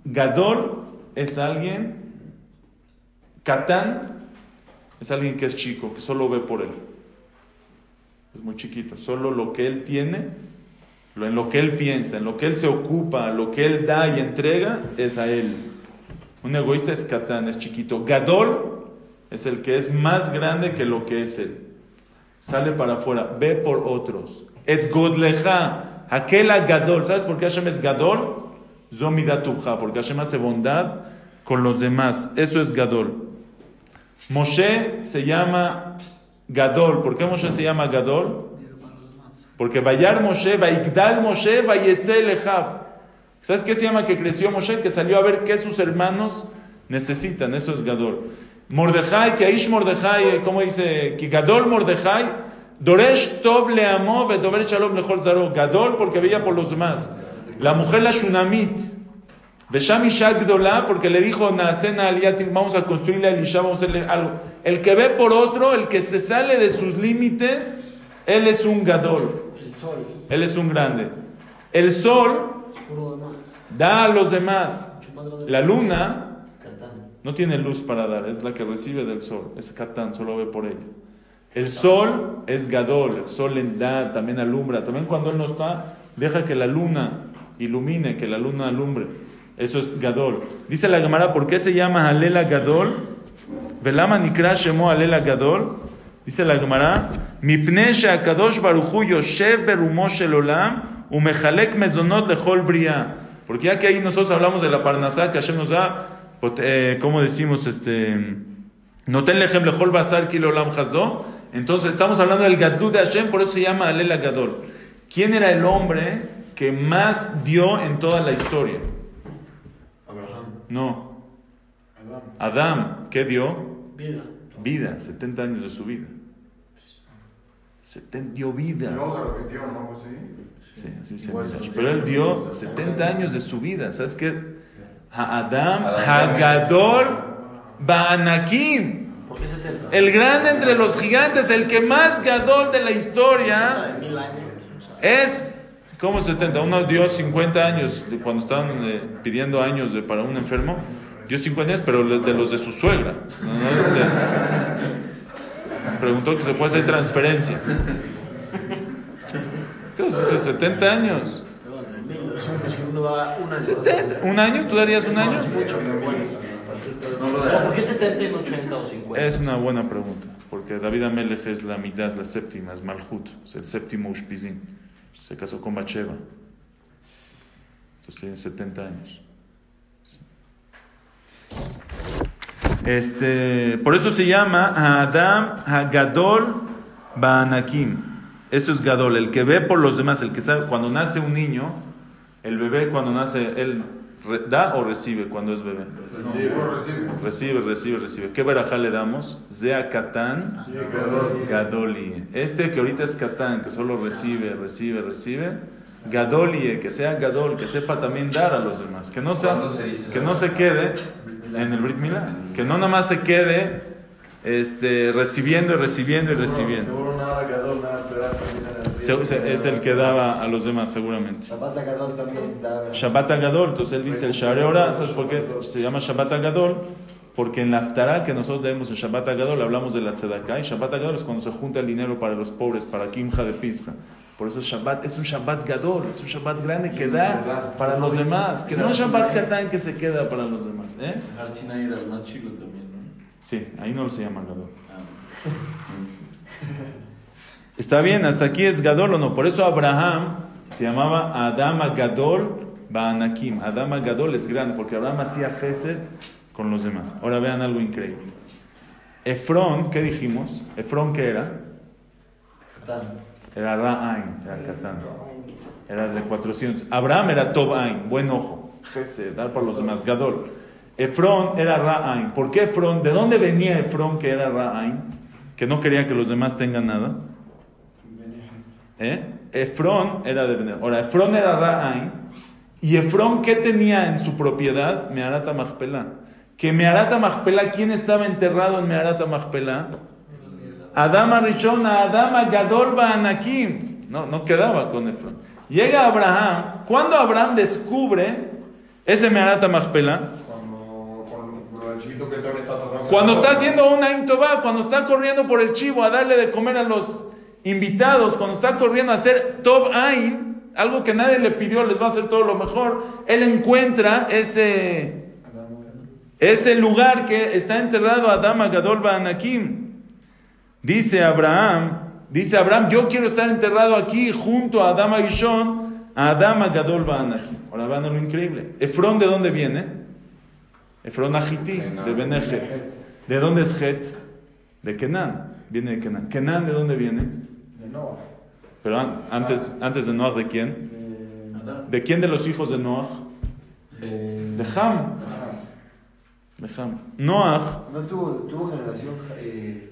Gadol es alguien, Katán es alguien que es chico, que solo ve por él. Es muy chiquito. Solo lo que él tiene, en lo que él piensa, en lo que él se ocupa, lo que él da y entrega, es a él. Un egoísta es Catán, es chiquito. Gadol es el que es más grande que lo que es él. Sale para afuera, ve por otros. Et Godleja, aquel Gadol. ¿Sabes por qué Hashem es Gadol? Zomidatubja, porque Hashem hace bondad con los demás. Eso es Gadol. Moshe se llama Gadol. ¿Por qué Moshe se llama Gadol? Porque Vayar Moshe, Vaikdal Moshe, Vayetze Lejab. ¿Sabes qué se llama que creció Moshe? Que salió a ver qué sus hermanos necesitan. Eso es Gadol. Mordejai, que Aish Mordejai, ¿cómo dice? Que Gadol Mordejai, Doresh Tov Leamo, Vedover Shalom Lechol Zaro. Gadol porque veía por los demás. La mujer, la Shunamit. Besham Isha Gdolá, porque le dijo, Naasena Aliyatim, vamos a construirle a Elisha, vamos a hacerle algo. El que ve por otro, el que se sale de sus límites, él es un Gadol. Él es un grande. El sol da a los demás. La luna no tiene luz para dar, es la que recibe del sol. Es Catán, solo ve por ella. El sol es Gadol, el sol le da, también alumbra. También cuando él no está, deja que la luna ilumine, que la luna alumbre. Eso es Gadol. Dice la Gemara, ¿por qué se llama Alela Gadol? Velama Nikra Shemo Alela Gadol. Dice la Gemara, Mipne Sheakadosh Baruchu Yoshev Berumo Shel Olam Umechalek Mezonot Lechol Bria. Porque ya que ahí nosotros hablamos de la Parnasá que Hashem nos da, pot- eh, ¿cómo decimos? Este, Noten Lechem Lechol Basar Kil Olam Hasdo. Entonces estamos hablando del Gadlut de Hashem, por eso se llama Alela Gadol. ¿Quién era el hombre que más dio en toda la historia? Abraham. No. Adán, ¿qué dio? Vida. Vida, 70 años de su vida. 70 dio vida. Y luego se arrepintió, ¿no? Pues sí. Sí, así se Igual llama. son Pero él dio años. 70 años de su vida. ¿Sabes qué? Ha'adam, Adam. Hagadol, Ba'anakim. ¿Por qué 70? El grande entre los gigantes, el que más gadol de la historia es. ¿Cómo 70? Uno dio 50 años cuando estaban eh, pidiendo años de, para un enfermo. Dio 50 años, pero de, los de su suegra. No, no, este, preguntó que se puede hacer transferencia. ¿Qué es este, 70 años? perdón, de mil. Son, Si uno da un año. 70. ¿Un año? ¿Tú darías un año? Mucho. No lo ¿Pero ¿Por qué 70 en 80 o 50? Es una buena pregunta. porque David Amelech es la mitad, la séptima, es Malhut, es el séptimo Ushpizin. Se casó con Bacheva. Entonces tiene 70 años. Este, por eso se llama Adam Hagadol Banakim. Eso es Gadol, el que ve por los demás, el que sabe, cuando nace un niño, el bebé cuando nace, él da o recibe cuando es bebé. Recibe, recibe. Recibe, recibe, recibe. ¿Qué verajá le damos? Zea Katán Gadoli. Este que ahorita es Katán, que solo recibe, recibe, recibe. Gadoli, que sea Gadol, que sepa también dar a los demás. Que no, sea, que no se quede en el Brit Milá. Que no nada más se quede este, recibiendo y recibiendo y recibiendo. Es el que daba a los demás, seguramente. Shabbat Gadol también. Shabbat Agadol, entonces él dice el Share Ora, ¿sabes por qué se llama Shabbat Agadol? Porque en la Haftarah que nosotros leemos en Shabbat Agadol hablamos de la Tzedakah y Shabbat Agadol es cuando se junta el dinero para los pobres, para Kimja de Pisja. Por eso Shabbat es un Shabbat Gadol, es un Shabbat grande que da para los demás, que no es Shabbat Katán que se queda para los demás. ¿eh? Sinai era el más chico también, ¿no? Sí, ahí no se llama Gadol. Está bien, hasta aquí es Gadol o no. Por eso Abraham se llamaba Adama Gadol Baanakim. Adama Gadol es grande, porque Abraham hacía Gesed con los demás. Ahora vean algo increíble. Efrón, ¿qué dijimos? Efrón, ¿qué era? Era Ra'ain, era Catán. Era de 400. Abraham era Tobain, buen ojo. Gesed, dar por los demás. Gadol. Efrón era Ra'ain. ¿Por qué Efrón? ¿De dónde venía Efrón que era Ra'ain? Que no quería que los demás tengan nada. ¿Eh? Efrón era de Bener. Ahora, Efrón era Ra'ain. ¿Y Efrón qué tenía en su propiedad? Meharata Machpelah. Que Meharata Machpelah, ¿quién estaba enterrado en Meharata Machpelah? Adama Rishona, Adama Gadol Anakim. No, no quedaba con Efrón. Llega Abraham. ¿Cuándo Abraham descubre ese Meharata Machpelah? Cuando está haciendo una intoba, cuando está corriendo por el chivo a darle de comer a los invitados, cuando está corriendo a hacer top ain, algo que nadie le pidió, les va a hacer todo lo mejor, él encuentra ese, ese lugar que está enterrado Adama Gadol Anakim. Dice Abraham, dice Abraham, yo quiero estar enterrado aquí junto a Adama Gishon, a Adama Gadol Anakim. Ahora vean lo increíble. Efrón, ¿de dónde viene? Efrón Agití, de Benejet. ¿De dónde es Het? De Kenan. Viene de Kenan. ¿Kenan de dónde viene? De Noah. Pero an- antes, antes de Noah, ¿de quién? Adán. ¿De quién de los hijos de Noah? Eh, De Ham. De Ham. Noah, ¿No tuvo, tuvo generación eh,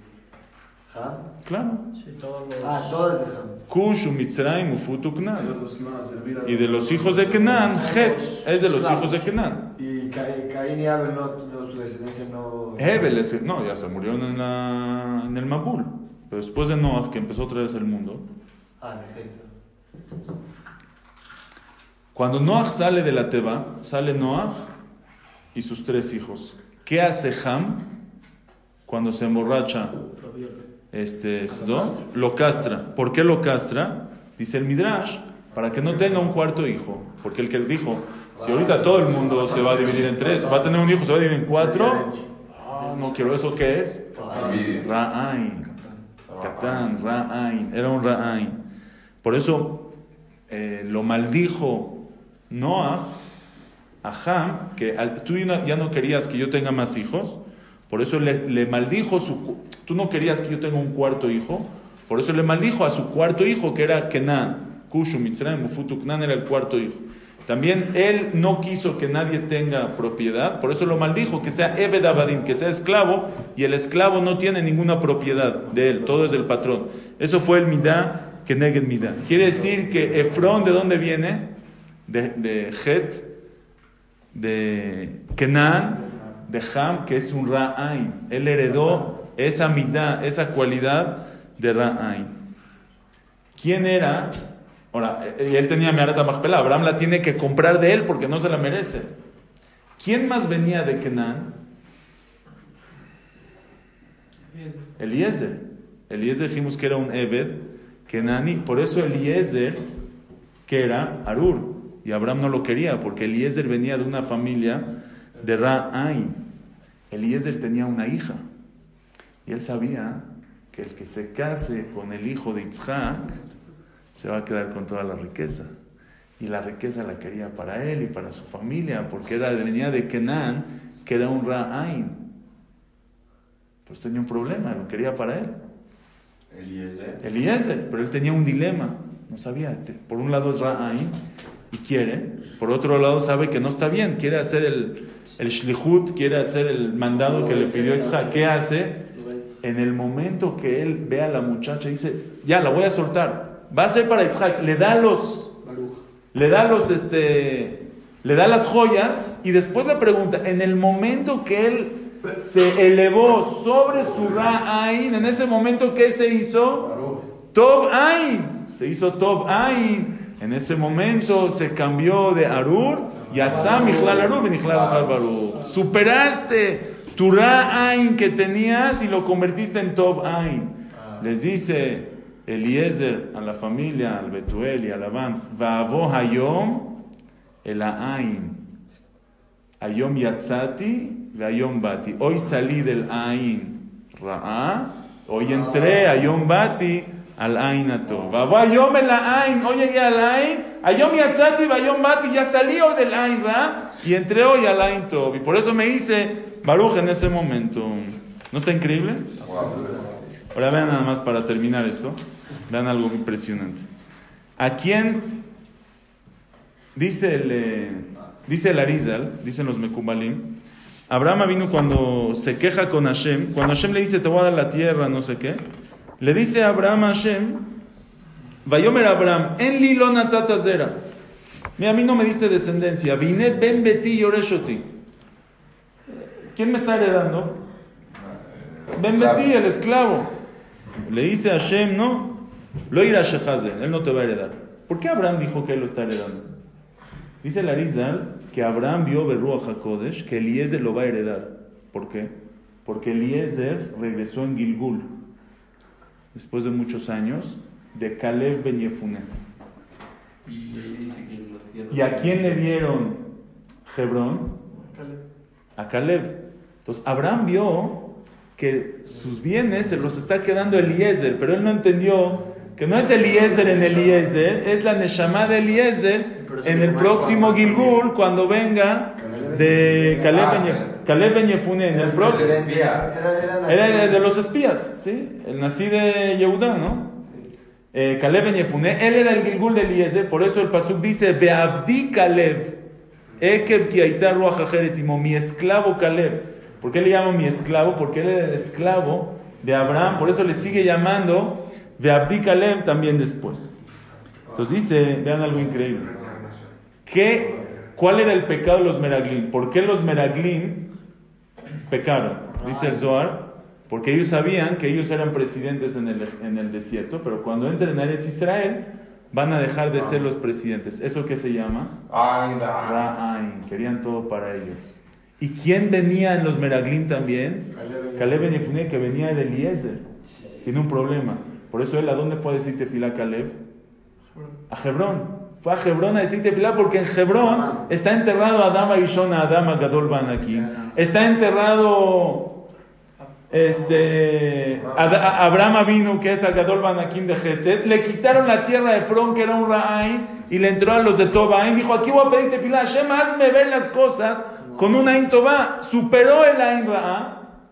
Ham? claro. Sí, todos los... Ah, todas de Ham. Cush, Mitzrayim, De a Y de los hijos de Kenan, Het es de los hijos de Kenan. Y Ca- Caín y Abel, no, no, su descendencia no. Hebel, es- no, ya se murió en, la, en el Mabul. Pero después de Noah, que empezó otra vez el mundo, Ah. Cuando Noah sale de la Teba, sale Noah y sus tres hijos. ¿Qué hace Ham cuando se emborracha? Este, Sdom? Lo castra. ¿Por qué lo castra? Dice el Midrash, para que no tenga un cuarto hijo. Porque el que dijo, si ahorita todo el mundo se va a dividir en tres, va a tener un hijo, se va a dividir en cuatro. Ah, no quiero eso, ¿qué es? Ra'ain. Catán, Ra'ain. Era un Ra'ain. Por eso eh, lo maldijo Noah a Ham, que tú ya no- querías que yo tenga más hijos, por eso le, maldijo su... Tú no querías que yo tenga un cuarto hijo, por eso le maldijo a su cuarto hijo, que era Kenan. Kushu, Mitzrayim, Mufutu, Kenan era el cuarto hijo. También él no quiso que nadie tenga propiedad, por eso lo maldijo, que sea Ebed Abadim, que sea esclavo, y el esclavo no tiene ninguna propiedad de él, todo es del patrón. Eso fue el Midá que Neged Midá. Quiere decir que Efrón, ¿de dónde viene? De, de Het, de Kenan, de Ham, que es un Ra'ain. Él heredó esa Midá, esa cualidad de Ra'ain. ¿Quién era? Ahora, eh, él tenía Meharata Machpelah, Abraham la tiene que comprar de él porque no se la merece. ¿Quién más venía de Kenan? Eliezer. Eliezer dijimos que era un Ebed, Kenani. Por eso Eliezer, que era Arur. Y Abraham no lo quería, porque Eliezer venía de una familia de Ra'ain. Eliezer tenía una hija. Y él sabía que el que se case con el hijo de Yitzhak se va a quedar con toda la riqueza. Y la riqueza la quería para él y para su familia, porque era, venía de Kenan, que era un Ra'ain. Pues tenía un problema, lo quería para él. Eliezer. Eliezer, pero él tenía un dilema, no sabía. Por un lado es Ra'ain y quiere, por otro lado sabe que no está bien, quiere hacer el, el shlichut, quiere hacer el mandado que le pidió Yitzhak. ¿Qué hace? En el momento que él ve a la muchacha, dice, ya, la voy a soltar. Va a ser para Yitzhak. Le da los, le da los, este, le da las joyas y después le pregunta, en el momento que él se elevó sobre su Ra'ain, en ese momento, ¿qué se hizo? Tob Ain. Se hizo Tob Ain. En ese momento se cambió de Arur, Yatzam Michlal Arur, Benichlal Bajal Baruch. Superaste tu Ra'ain que tenías y lo convertiste en Tob Ain. Les dice Eliezer a la familia, al Betuel y a Labán, Va'avo Hayom el Ain. Ayom Yatzati, Ayom Bati. Hoy salí del Ain Ra'a, hoy entré Ayom Bati al Ain Ato. Vavo Ayom el Ain, hoy llegué al Ain, Ayom Yatzati, Ayom Bati, ya salí hoy del Ain Ra y entré hoy al Ain Tov. Y por eso me hice Baruch en ese momento. ¿No está increíble? Ahora vean nada más para terminar esto. Vean algo impresionante. ¿A quién dice el, eh, dice el Arizal, dicen los Mekubalim? Abraham vino cuando se queja con Hashem, cuando Hashem le dice te voy a dar la tierra, no sé qué, le dice a Abraham a Hashem, Vayomer Abraham, en lilo natata zera. Mira, a mí no me diste descendencia. Vine ben beti yoreshoti. ¿Quién me está heredando? Ben beti, el esclavo. Le dice a Hashem, no, lo irá Shehazen, él no te va a heredar. ¿Por qué Abraham dijo que él lo está heredando? Dice el Arizal que Abraham vio Berruach HaKodesh que Eliezer lo va a heredar. ¿Por qué? Porque Eliezer regresó en Gilgul, después de muchos años, de Caleb Ben Yefuneh. Y ahí dice que la tierra. ¿Y a quién le dieron Hebrón? A Caleb. Entonces Abraham vio que sus bienes se los está quedando Eliezer, pero él no entendió que no es Eliezer en Eliezer, es la Neshama de Eliezer en el próximo Gilgul cuando venga de Caleb Ben Yefuneh, en el próximo. Era, de los espías, ¿sí? El nací de Yehudá, ¿no? Eh, Caleb Ben Yefuneh, él era el Gilgul de Eliezer, por eso el Pasuk dice, Beavdi Caleb, Ekev ki aita ruach ajeret imo", mi esclavo Caleb. ¿Por qué le llamo mi esclavo? Porque él era el esclavo de Abraham, por eso le sigue llamando Beavdi Caleb también después. Entonces dice, vean algo increíble. ¿Qué, ¿Cuál era el pecado de los Meraglim? ¿Por qué los Meraglim pecaron? Dice el Zohar, porque ellos sabían que ellos eran presidentes en el, en el desierto, pero cuando entren en Eretz Israel van a dejar de ser los presidentes. ¿Eso qué se llama? Ra'ain. Querían todo para ellos. ¿Y quién venía en los Meraglim también? Caleb Ben Yefuneh, que venía de Eliezer. Tiene un problema. Por eso él, ¿a dónde fue a decir tefilá Caleb? A Hebrón. Fue a Hebrón a decir tefilá porque en Hebrón está enterrado Adama Ishona, Adama Gadol aquí. Está enterrado este, Ad- Abraham vino que es el Gadol Banakim de Gesed. Le quitaron la tierra de Efrón, que era un Ra'ain, y le entró a los de Tobain. Dijo: Aquí voy a pedir tefilá. Hashem, hazme ver las cosas con un Ain Tobá. Superó el Ain.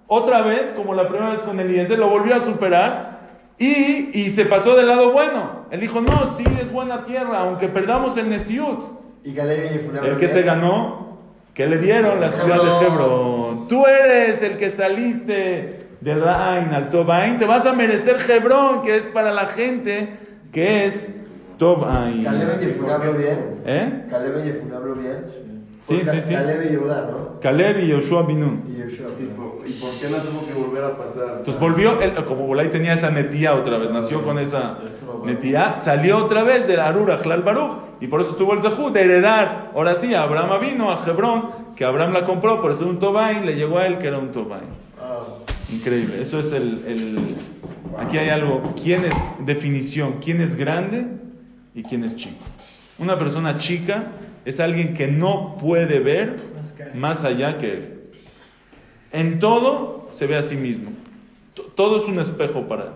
Otra vez, como la primera vez con Eliezer, lo volvió a superar. Y, y se pasó del lado bueno. Él dijo, no, sí es buena tierra, aunque perdamos el Nesiut. Y El que se ganó, que le dieron la ciudad de Hebrón. Tú eres el que saliste de Rain al Tobain. Te vas a merecer Hebrón, que es para la gente que es Tobain. Caleb y bien. ¿Eh? Caleb y bien. Sí, sí, sí. Caleb y Yehuda, ¿no? Caleb y Yoshua Binun. Y Yoshua. ¿Y por, y por qué no tuvo que volver a pasar? Entonces volvió, él, como Bolay tenía esa netía otra vez, nació con esa netía, salió otra vez de Arur a Hlal Baruch, y por eso tuvo el Zahú de heredar, ahora sí, a Abraham vino a Hebrón, que Abraham la compró por ser un Tobain, le llegó a él que era un Tobain. Increíble, eso es el, el- Aquí hay algo, ¿quién es, definición, quién es grande y quién es chico? Una persona chica es alguien que no puede ver más allá que él. En todo se ve a sí mismo. Todo es un espejo para él.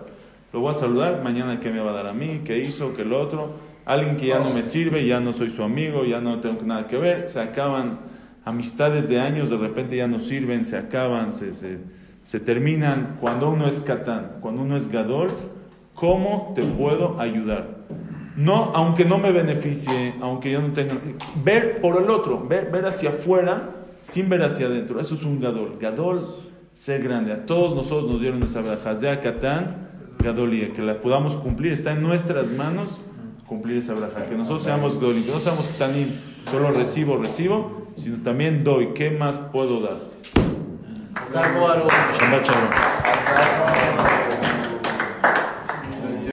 Lo voy a saludar, mañana qué me va a dar a mí, qué hizo, qué el otro. Alguien que ya no me sirve, ya no soy su amigo, ya no tengo nada que ver. Se acaban amistades de años, de repente ya no sirven, se acaban, se, se, se terminan. Cuando uno es catán, cuando uno es gadol, ¿cómo te puedo ayudar? No, aunque no me beneficie, aunque yo no tenga. Ver por el otro, ver, ver hacia afuera sin ver hacia adentro. Eso es un gadol. Gadol, ser grande. A todos nosotros nos dieron esa braja. Zea Catán, gadolía. Que la podamos cumplir. Está en nuestras manos cumplir esa braja. Que nosotros seamos gadolí, que no seamos Katanim, solo recibo, recibo, sino también doy. ¿Qué más puedo dar? Shabbat shalom.